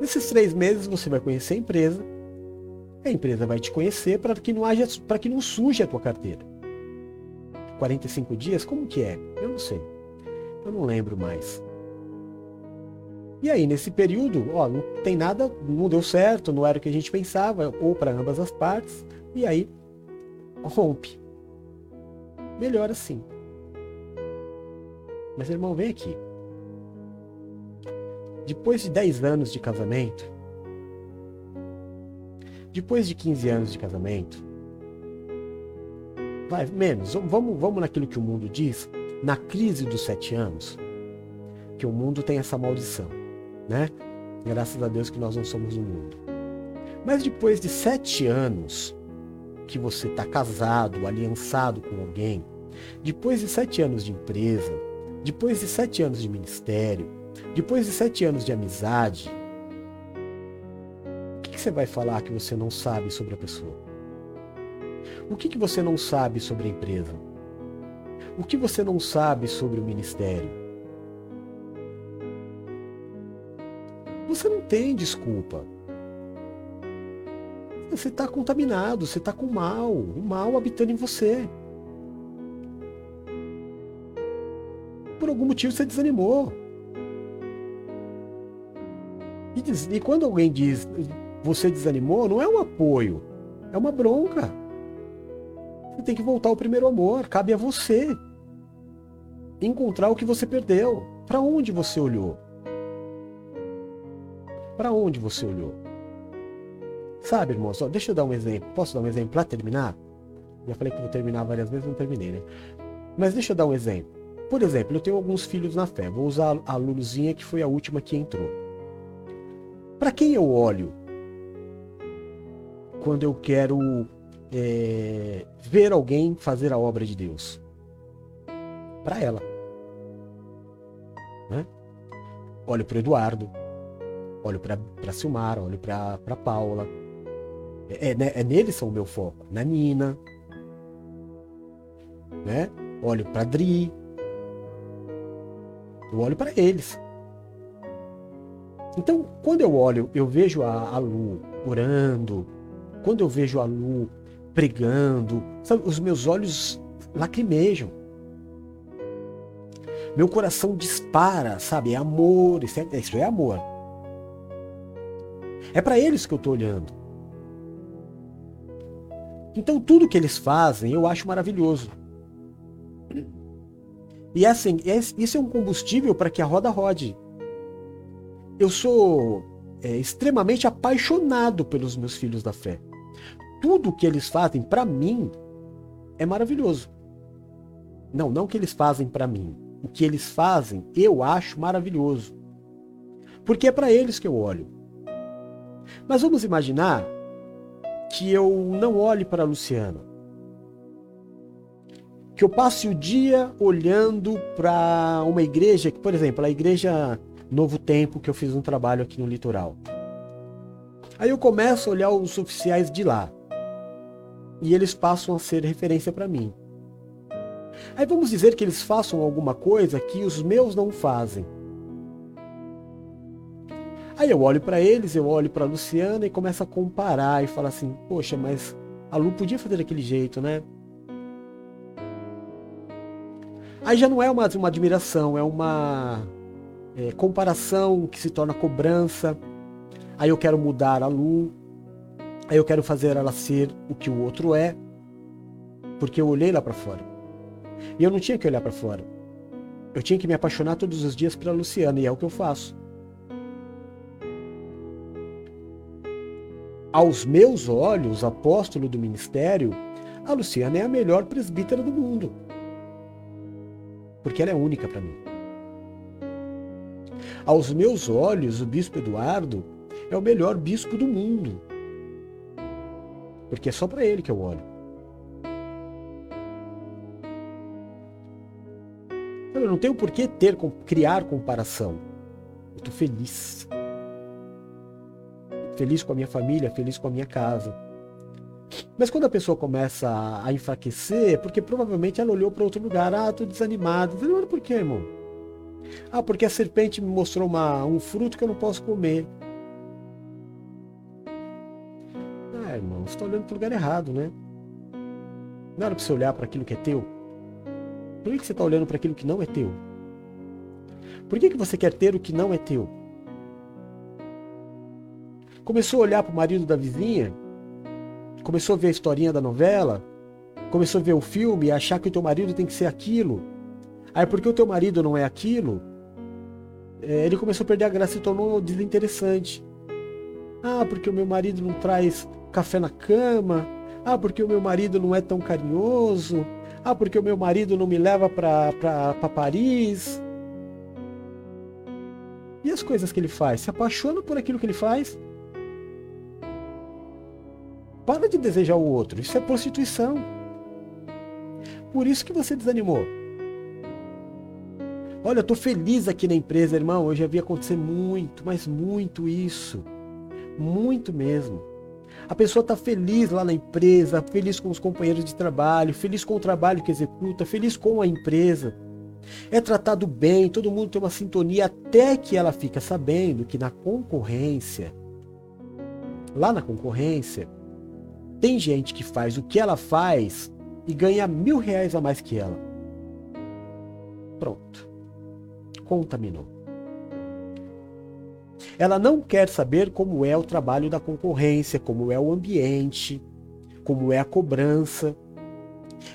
Nesses três meses você vai conhecer a empresa, a empresa vai te conhecer para que não haja, para que não suje a tua carteira. 45 dias, como que é? Eu não sei. Eu não lembro mais. E aí, nesse período, ó, não tem nada, não deu certo, não era o que a gente pensava, ou para ambas as partes, e aí rompe. Melhor assim. Mas irmão, vem aqui. Depois de 10 anos de casamento, depois de 15 anos de casamento, vai menos, vamos, vamos naquilo que o mundo diz, na crise dos sete anos, que o mundo tem essa maldição, né? Graças a Deus que nós não somos o mundo. Mas depois de sete anos que você está casado, aliançado com alguém, depois de sete anos de empresa, depois de sete anos de ministério, depois de sete anos de amizade, o que, que você vai falar que você não sabe sobre a pessoa? O que, que você não sabe sobre a empresa? O que você não sabe sobre o ministério? Você não tem desculpa. Você está contaminado, você está com mal, o mal habitando em você. Por algum motivo você desanimou. E, diz, e quando alguém diz você desanimou, não é um apoio, é uma bronca. Você tem que voltar ao primeiro amor, cabe a você encontrar o que você perdeu. Para onde você olhou? Para onde você olhou? Sabe, irmão, deixa eu dar um exemplo. Posso dar um exemplo para terminar? Já falei que vou terminar várias vezes, não terminei, né? Mas deixa eu dar um exemplo. Por exemplo, eu tenho alguns filhos na fé. Vou usar a Luluzinha, que foi a última que entrou. Para quem eu olho quando eu quero é, ver alguém fazer a obra de Deus? Para ela. Né? Olho para Eduardo, olho para Silmar, olho para Paula, é, né, é neles são o meu foco. Na Nina. Né? Olho para Dri. Eu olho para eles. Então, quando eu olho, eu vejo a, a Lu orando. Quando eu vejo a Lu pregando, sabe, os meus olhos lacrimejam. Meu coração dispara, sabe? É amor, isso é, isso é amor. É para eles que eu estou olhando. Então tudo que eles fazem eu acho maravilhoso. E assim, isso é um combustível para que a roda rode. Eu sou é, extremamente apaixonado pelos meus filhos da fé. Tudo que eles fazem para mim é maravilhoso. Não, não que eles fazem para mim. O que eles fazem eu acho maravilhoso. Porque é para eles que eu olho. Mas vamos imaginar que eu não olhe para a Luciana. Que eu passe o dia olhando para uma igreja, por exemplo, a igreja Novo Tempo, que eu fiz um trabalho aqui no litoral. Aí eu começo a olhar os oficiais de lá. E eles passam a ser referência para mim. Aí vamos dizer que eles façam alguma coisa que os meus não fazem. Aí eu olho para eles, eu olho para Luciana e começo a comparar e falar assim: poxa, mas a Lu podia fazer daquele jeito, né? Aí já não é uma, uma admiração, é uma é, comparação que se torna cobrança. Aí eu quero mudar a Lu, aí eu quero fazer ela ser o que o outro é, porque eu olhei lá para fora. E eu não tinha que olhar para fora. Eu tinha que me apaixonar todos os dias pela Luciana, e é o que eu faço. Aos meus olhos, apóstolo do ministério, a Luciana é a melhor presbítera do mundo. Porque ela é única para mim. Aos meus olhos, o bispo Eduardo é o melhor bispo do mundo. Porque é só para ele que eu olho. Eu não tenho por que ter, criar comparação. Eu estou feliz feliz com a minha família, feliz com a minha casa. Mas quando a pessoa começa a enfraquecer, é porque provavelmente ela olhou para outro lugar. Ah, tô desanimado. Desanimado por quê, irmão? Ah, porque a serpente me mostrou uma, um fruto que eu não posso comer. Ah, irmão, você está olhando para o lugar errado, né? Não era para você olhar para aquilo que é teu? Por que você está olhando para aquilo que não é teu? Por que, que você quer ter o que não é teu? Começou a olhar para o marido da vizinha? Começou a ver a historinha da novela? Começou a ver o filme e achar que o teu marido tem que ser aquilo? Aí porque o teu marido não é aquilo, é, ele começou a perder a graça e tornou desinteressante. Ah, porque o meu marido não traz café na cama. Ah, porque o meu marido não é tão carinhoso. Ah, porque o meu marido não me leva para Paris. E as coisas que ele faz? Se apaixona por aquilo que ele faz? Para de desejar o outro. Isso é prostituição. Por isso que você desanimou. Olha, eu tô feliz aqui na empresa, irmão. Já vi acontecer muito, mas muito isso. Muito mesmo. A pessoa está feliz lá na empresa, feliz com os companheiros de trabalho, feliz com o trabalho que executa, feliz com a empresa. É tratado bem, todo mundo tem uma sintonia até que ela fica sabendo que na concorrência, lá na concorrência, tem gente que faz o que ela faz e ganha mil reais a mais que ela. Pronto. Contaminou. Ela não quer saber como é o trabalho da concorrência, como é o ambiente, como é a cobrança.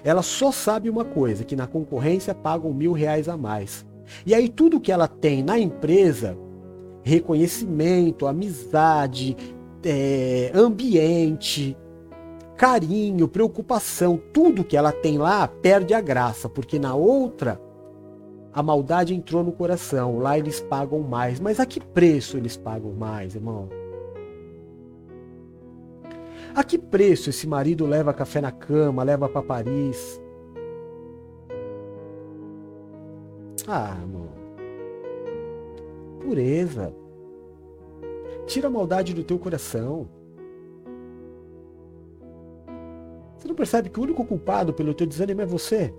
Ela só sabe uma coisa, que na concorrência pagam mil reais a mais. E aí tudo que ela tem na empresa, reconhecimento, amizade, é, ambiente, carinho, preocupação, tudo que ela tem lá perde a graça, porque na outra a maldade entrou no coração, lá eles pagam mais. Mas a que preço eles pagam mais, irmão? A que preço esse marido leva café na cama, leva para Paris? Ah, irmão. Pureza. Tira a maldade do teu coração. Você não percebe que o único culpado pelo teu desânimo é você?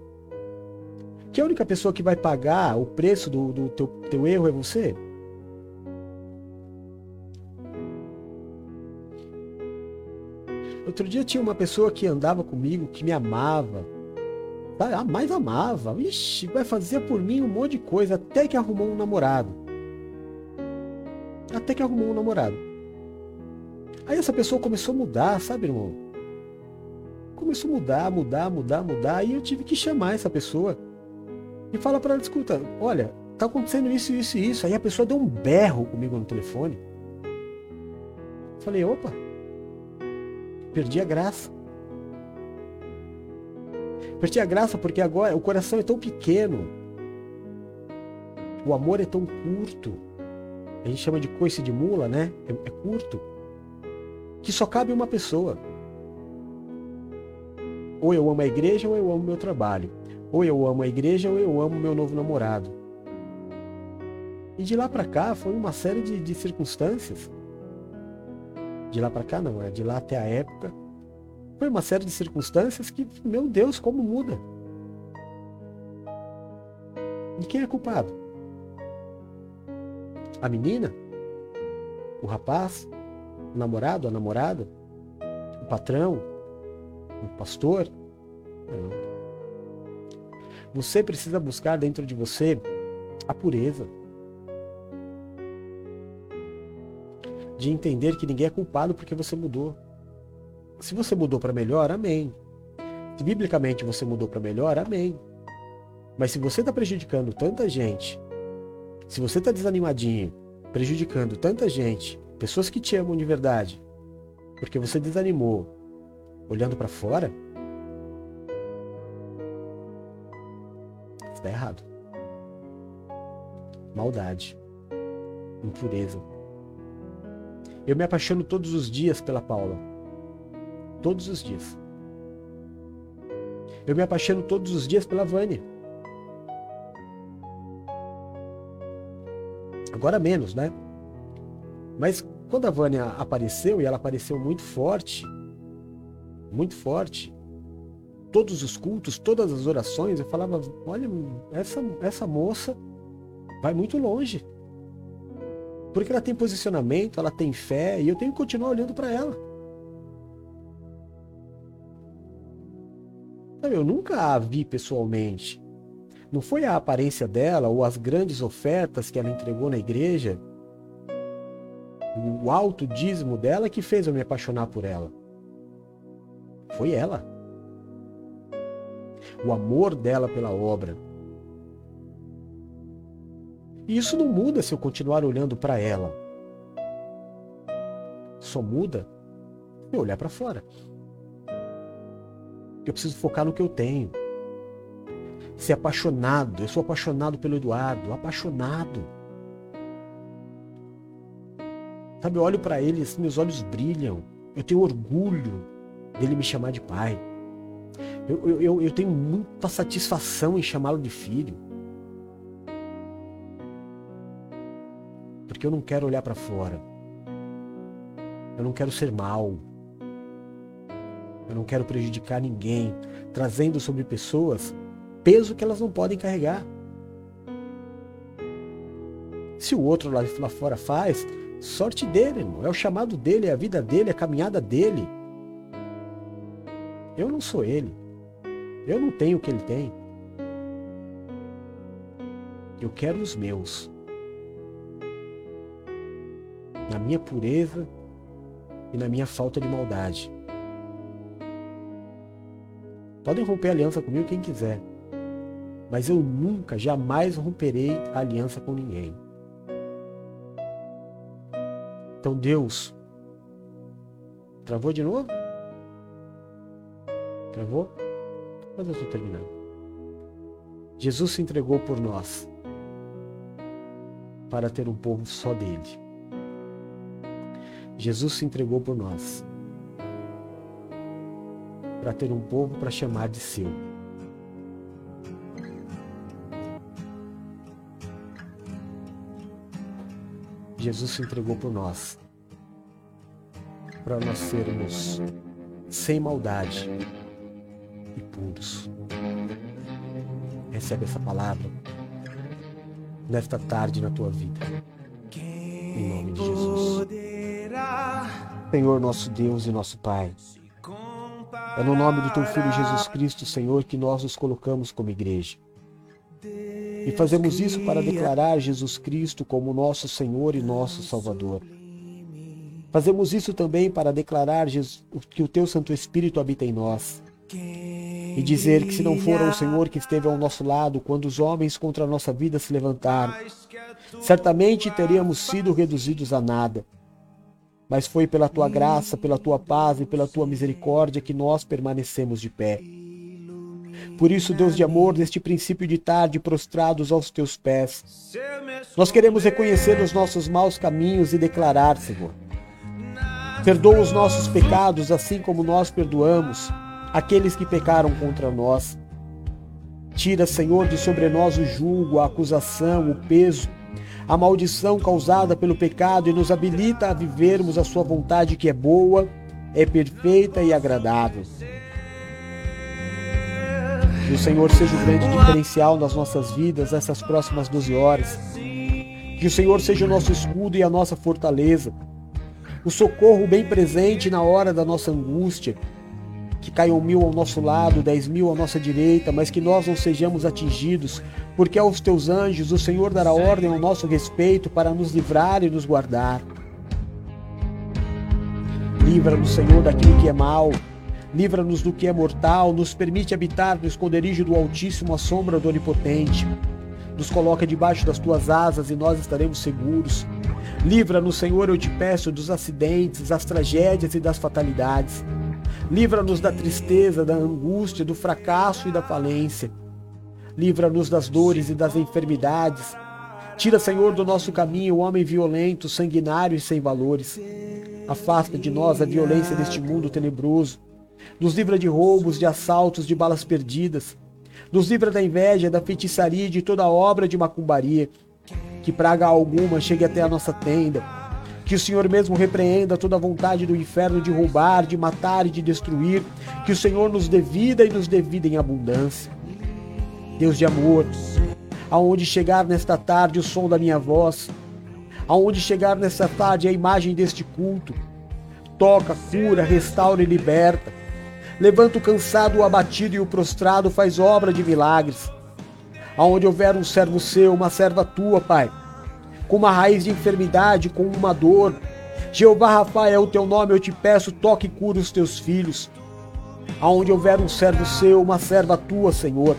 Que a única pessoa que vai pagar o preço do, do teu, teu erro é você? Outro dia tinha uma pessoa que andava comigo, que me amava, a mais amava. Ixi, vai fazer por mim um monte de coisa, até que arrumou um namorado. Até que arrumou um namorado. Aí essa pessoa começou a mudar, sabe, irmão? Começou a mudar, mudar, mudar, mudar, e eu tive que chamar essa pessoa e fala para ela, escuta, olha, tá acontecendo isso, isso e isso. Aí a pessoa deu um berro comigo no telefone. Falei, opa, perdi a graça. Perdi a graça porque agora o coração é tão pequeno. O amor é tão curto. A gente chama de coice de mula, né? É, é curto. Que só cabe uma pessoa. Ou eu amo a igreja ou eu amo meu trabalho. Ou eu amo a igreja ou eu amo meu novo namorado. E de lá para cá foi uma série de, de circunstâncias. De lá para cá não, é de lá até a época. Foi uma série de circunstâncias que, meu Deus, como muda. E quem é culpado? A menina? O rapaz? O namorado? A namorada? O patrão? O pastor? Não. Você precisa buscar dentro de você a pureza. De entender que ninguém é culpado porque você mudou. Se você mudou para melhor, amém. Se biblicamente você mudou para melhor, amém. Mas se você está prejudicando tanta gente, se você está desanimadinho, prejudicando tanta gente, pessoas que te amam de verdade, porque você desanimou, olhando para fora, Está errado. Maldade. Impureza. Eu me apaixono todos os dias pela Paula. Todos os dias. Eu me apaixono todos os dias pela Vânia. Agora menos, né? Mas quando a Vânia apareceu, e ela apareceu muito forte, muito forte. Todos os cultos, todas as orações, eu falava: olha, essa, essa moça vai muito longe. Porque ela tem posicionamento, ela tem fé e eu tenho que continuar olhando para ela. Eu nunca a vi pessoalmente. Não foi a aparência dela ou as grandes ofertas que ela entregou na igreja, o alto dízimo dela que fez eu me apaixonar por ela. Foi ela. O amor dela pela obra. E isso não muda se eu continuar olhando para ela. Só muda se eu olhar para fora. Eu preciso focar no que eu tenho. Ser apaixonado. Eu sou apaixonado pelo Eduardo. Apaixonado. Sabe, eu olho para ele, assim, meus olhos brilham. Eu tenho orgulho dele me chamar de pai. Eu, eu, eu tenho muita satisfação em chamá-lo de filho. Porque eu não quero olhar para fora. Eu não quero ser mal. Eu não quero prejudicar ninguém, trazendo sobre pessoas peso que elas não podem carregar. Se o outro lá, lá fora faz, sorte dele, irmão. É o chamado dele, é a vida dele, é a caminhada dele. Eu não sou ele. Eu não tenho o que ele tem. Eu quero os meus. Na minha pureza e na minha falta de maldade. Podem romper aliança comigo quem quiser. Mas eu nunca, jamais romperei a aliança com ninguém. Então Deus. Travou de novo? Travou? Mas eu estou terminando. Jesus se entregou por nós para ter um povo só dele. Jesus se entregou por nós para ter um povo para chamar de seu. Jesus se entregou por nós para nós sermos sem maldade puros. Recebe essa palavra nesta tarde na tua vida. Em nome de Jesus. Senhor, nosso Deus e nosso Pai. É no nome do teu Filho Jesus Cristo, Senhor, que nós nos colocamos como igreja. E fazemos isso para declarar Jesus Cristo como nosso Senhor e nosso Salvador. Fazemos isso também para declarar que o teu Santo Espírito habita em nós e dizer que se não for o Senhor que esteve ao nosso lado quando os homens contra a nossa vida se levantaram, certamente teríamos sido reduzidos a nada. Mas foi pela tua graça, pela tua paz e pela tua misericórdia que nós permanecemos de pé. Por isso, Deus de amor, neste princípio de tarde, prostrados aos teus pés, nós queremos reconhecer os nossos maus caminhos e declarar, Senhor, perdoa os nossos pecados, assim como nós perdoamos aqueles que pecaram contra nós. Tira, Senhor, de sobre nós o julgo, a acusação, o peso, a maldição causada pelo pecado e nos habilita a vivermos a Sua vontade que é boa, é perfeita e agradável. Que o Senhor seja o grande diferencial nas nossas vidas essas próximas 12 horas. Que o Senhor seja o nosso escudo e a nossa fortaleza. O socorro bem presente na hora da nossa angústia que caiam mil ao nosso lado, dez mil à nossa direita, mas que nós não sejamos atingidos, porque aos teus anjos o Senhor dará ordem ao nosso respeito para nos livrar e nos guardar. Livra-nos, Senhor, daquilo que é mal, livra-nos do que é mortal, nos permite habitar no esconderijo do Altíssimo à sombra do Onipotente. Nos coloca debaixo das tuas asas e nós estaremos seguros. Livra-nos, Senhor, eu te peço, dos acidentes, das tragédias e das fatalidades. Livra-nos da tristeza, da angústia, do fracasso e da falência. Livra-nos das dores e das enfermidades. Tira, Senhor, do nosso caminho o homem violento, sanguinário e sem valores. Afasta de nós a violência deste mundo tenebroso. Nos livra de roubos, de assaltos, de balas perdidas. Nos livra da inveja, da feitiçaria e de toda obra de macumbaria. Que praga alguma chegue até a nossa tenda Que o Senhor mesmo repreenda toda a vontade do inferno de roubar, de matar e de destruir. Que o Senhor nos dê vida e nos dê vida em abundância. Deus de amor, aonde chegar nesta tarde o som da minha voz, aonde chegar nesta tarde a imagem deste culto, toca, cura, restaura e liberta. Levanta o cansado, o abatido e o prostrado, faz obra de milagres. Aonde houver um servo seu, uma serva tua, Pai, com uma raiz de enfermidade, com uma dor. Jeová Rafael é o teu nome, eu te peço, toque e cura os teus filhos. Aonde houver um servo seu, uma serva tua, Senhor,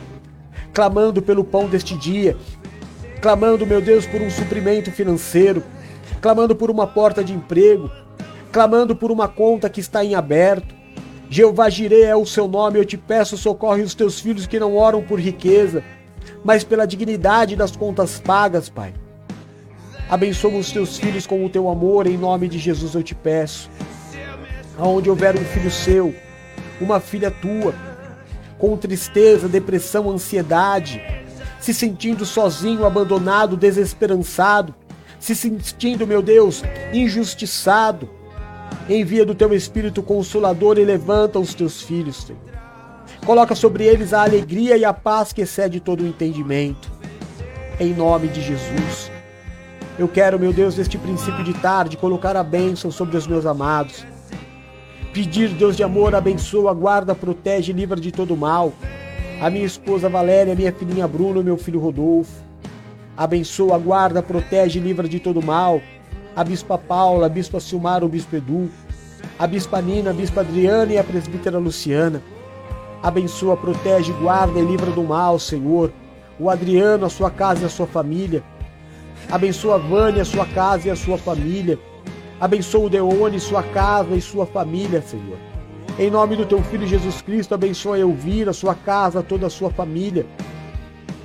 clamando pelo pão deste dia, clamando, meu Deus, por um suprimento financeiro, clamando por uma porta de emprego, clamando por uma conta que está em aberto. Jeová Jireh é o seu nome, eu te peço, socorre os teus filhos que não oram por riqueza, mas pela dignidade das contas pagas, Pai. Abençoa os teus filhos com o teu amor, em nome de Jesus eu te peço. Aonde houver um filho seu, uma filha tua, com tristeza, depressão, ansiedade, se sentindo sozinho, abandonado, desesperançado, se sentindo, meu Deus, injustiçado, envia do teu Espírito Consolador e levanta os teus filhos, Senhor. Coloca sobre eles a alegria e a paz que excede todo o entendimento. Em nome de Jesus. Eu quero, meu Deus, neste princípio de tarde, colocar a bênção sobre os meus amados. Pedir, Deus de amor, abençoa, guarda, protege, livra de todo mal. A minha esposa Valéria, minha filhinha Bruno, meu filho Rodolfo. Abençoa, guarda, protege, livra de todo mal. A bispa Paula, a bispa Silmar, o bispo Edu. A bispa Nina, a bispa Adriana e a presbítera Luciana. Abençoa, protege, guarda e livra do mal, Senhor. O Adriano, a sua casa e a sua família Abençoa a Vânia, sua casa e a sua família. Abençoa o Deone, sua casa e sua família, Senhor. Em nome do teu filho Jesus Cristo, abençoa a Elvira, sua casa, toda a sua família.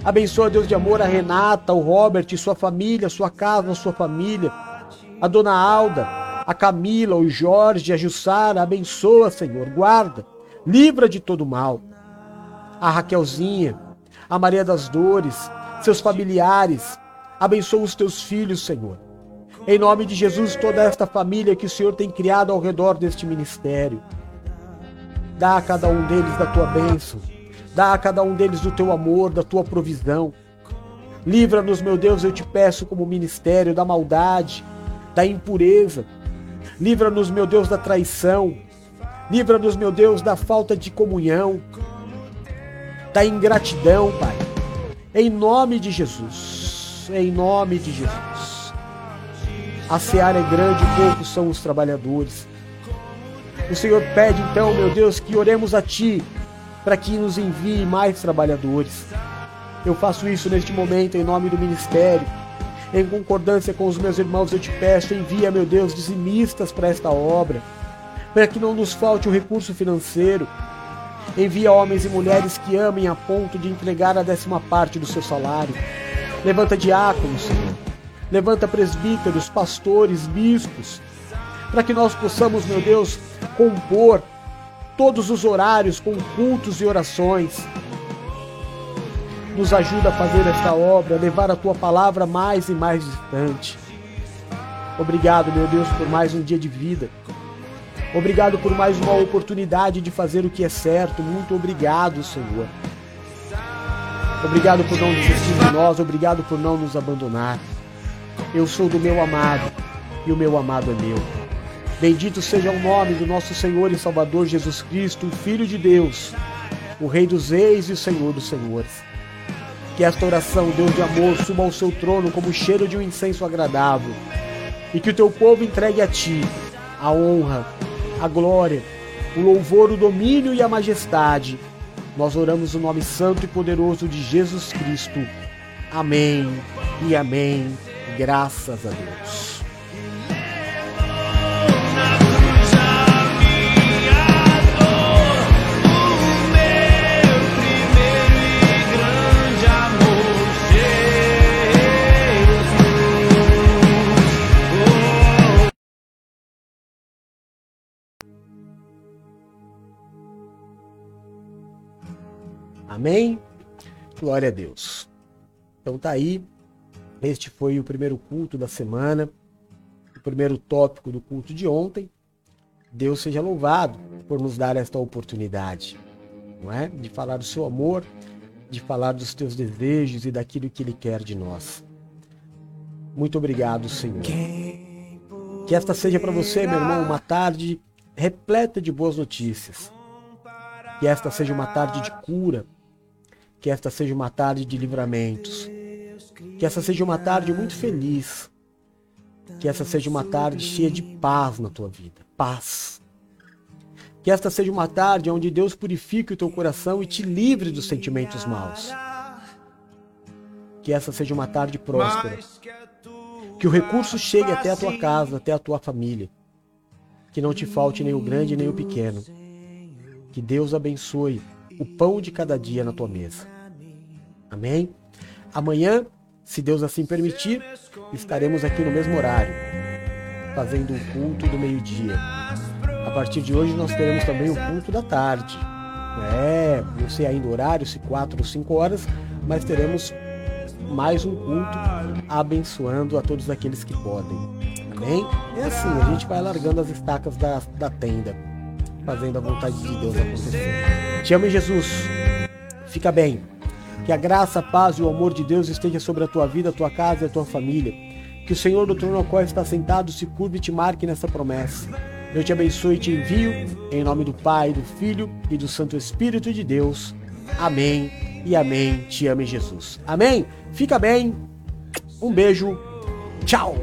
Abençoa, Deus de amor, a Renata, o Robert, sua família, sua casa, sua família. A dona Alda, a Camila, o Jorge, a Jussara, abençoa, Senhor, guarda, livra de todo mal. A Raquelzinha, a Maria das Dores, seus familiares, Abençoa os teus filhos, Senhor. Em nome de Jesus, toda esta família que o Senhor tem criado ao redor deste ministério. Dá a cada um deles da tua bênção. Dá a cada um deles do teu amor, da tua provisão. Livra-nos, meu Deus, eu te peço, como ministério, da maldade, da impureza. Livra-nos, meu Deus, da traição. Livra-nos, meu Deus, da falta de comunhão, da ingratidão, Pai. Em nome de Jesus em nome de Jesus. A seara é grande e poucos são os trabalhadores. O Senhor pede então, meu Deus, que oremos a Ti para que nos envie mais trabalhadores. Eu faço isso neste momento em nome do ministério. Em concordância com os meus irmãos, eu te peço, envia, meu Deus, dizimistas para esta obra, para que não nos falte o recurso financeiro. Envia homens e mulheres que amem a ponto de entregar a décima parte do seu salário. Levanta diáconos, Senhor. Levanta presbíteros, pastores, bispos, para que nós possamos, meu Deus, compor todos os horários com cultos e orações. Nos ajuda a fazer esta obra, levar a tua palavra mais e mais distante. Obrigado, meu Deus, por mais um dia de vida. Obrigado por mais uma oportunidade de fazer o que é certo. Muito obrigado, Senhor. Obrigado por não desistir de nós, obrigado por não nos abandonar. Eu sou do meu amado e o meu amado é meu. Bendito seja o nome do nosso Senhor e Salvador Jesus Cristo, Filho de Deus, o Rei dos Reis e Senhor dos Senhores. Que esta oração, Deus de amor, suba ao seu trono como o cheiro de um incenso agradável. E que o teu povo entregue a ti a honra, a glória, o louvor, o domínio e a majestade nós oramos o nome santo e poderoso de Jesus Cristo. Amém e amém. Graças a Deus. Amém? Glória a Deus. Então tá aí. Este foi o primeiro culto da semana. primeiro tópico do culto de ontem. Deus seja louvado por nos dar esta oportunidade, não é? De falar do seu amor, de falar dos teus desejos e daquilo que ele quer de nós. Muito obrigado, Senhor. Que esta seja para você, meu irmão, uma tarde repleta de boas notícias. Que esta seja uma tarde de cura. Que esta seja uma tarde de livramentos. Que essa seja uma tarde muito feliz. Que essa seja uma tarde cheia de paz na tua vida. Paz. Que esta seja uma tarde onde Deus purifique o teu coração e te livre dos sentimentos maus. Que essa seja uma tarde próspera. Que o recurso chegue até a tua casa, até a tua família. Que não te falte nem o grande nem o pequeno. Que Deus abençoe o pão de cada dia na tua mesa. Amém? Amanhã, se Deus assim permitir, estaremos aqui no mesmo horário, fazendo o culto do meio-dia. A partir de hoje nós teremos também o culto da tarde. É, não sei ainda o horário, se quatro ou cinco horas, mas teremos mais um culto abençoando a todos aqueles que podem. Amém? É assim, a gente vai largando as estacas da, da tenda, fazendo a vontade de Deus acontecer. Te amo, Jesus. Fica bem. Que a graça, a paz e o amor de Deus esteja sobre a tua vida, a tua casa e a tua família. Que o Senhor do trono ao qual está sentado se curve e te marque nessa promessa. Eu te abençoe e te envio, em nome do Pai, do Filho e do Santo Espírito de Deus. Amém e amém. Te ame, Jesus. Amém? Fica bem. Um beijo. Tchau.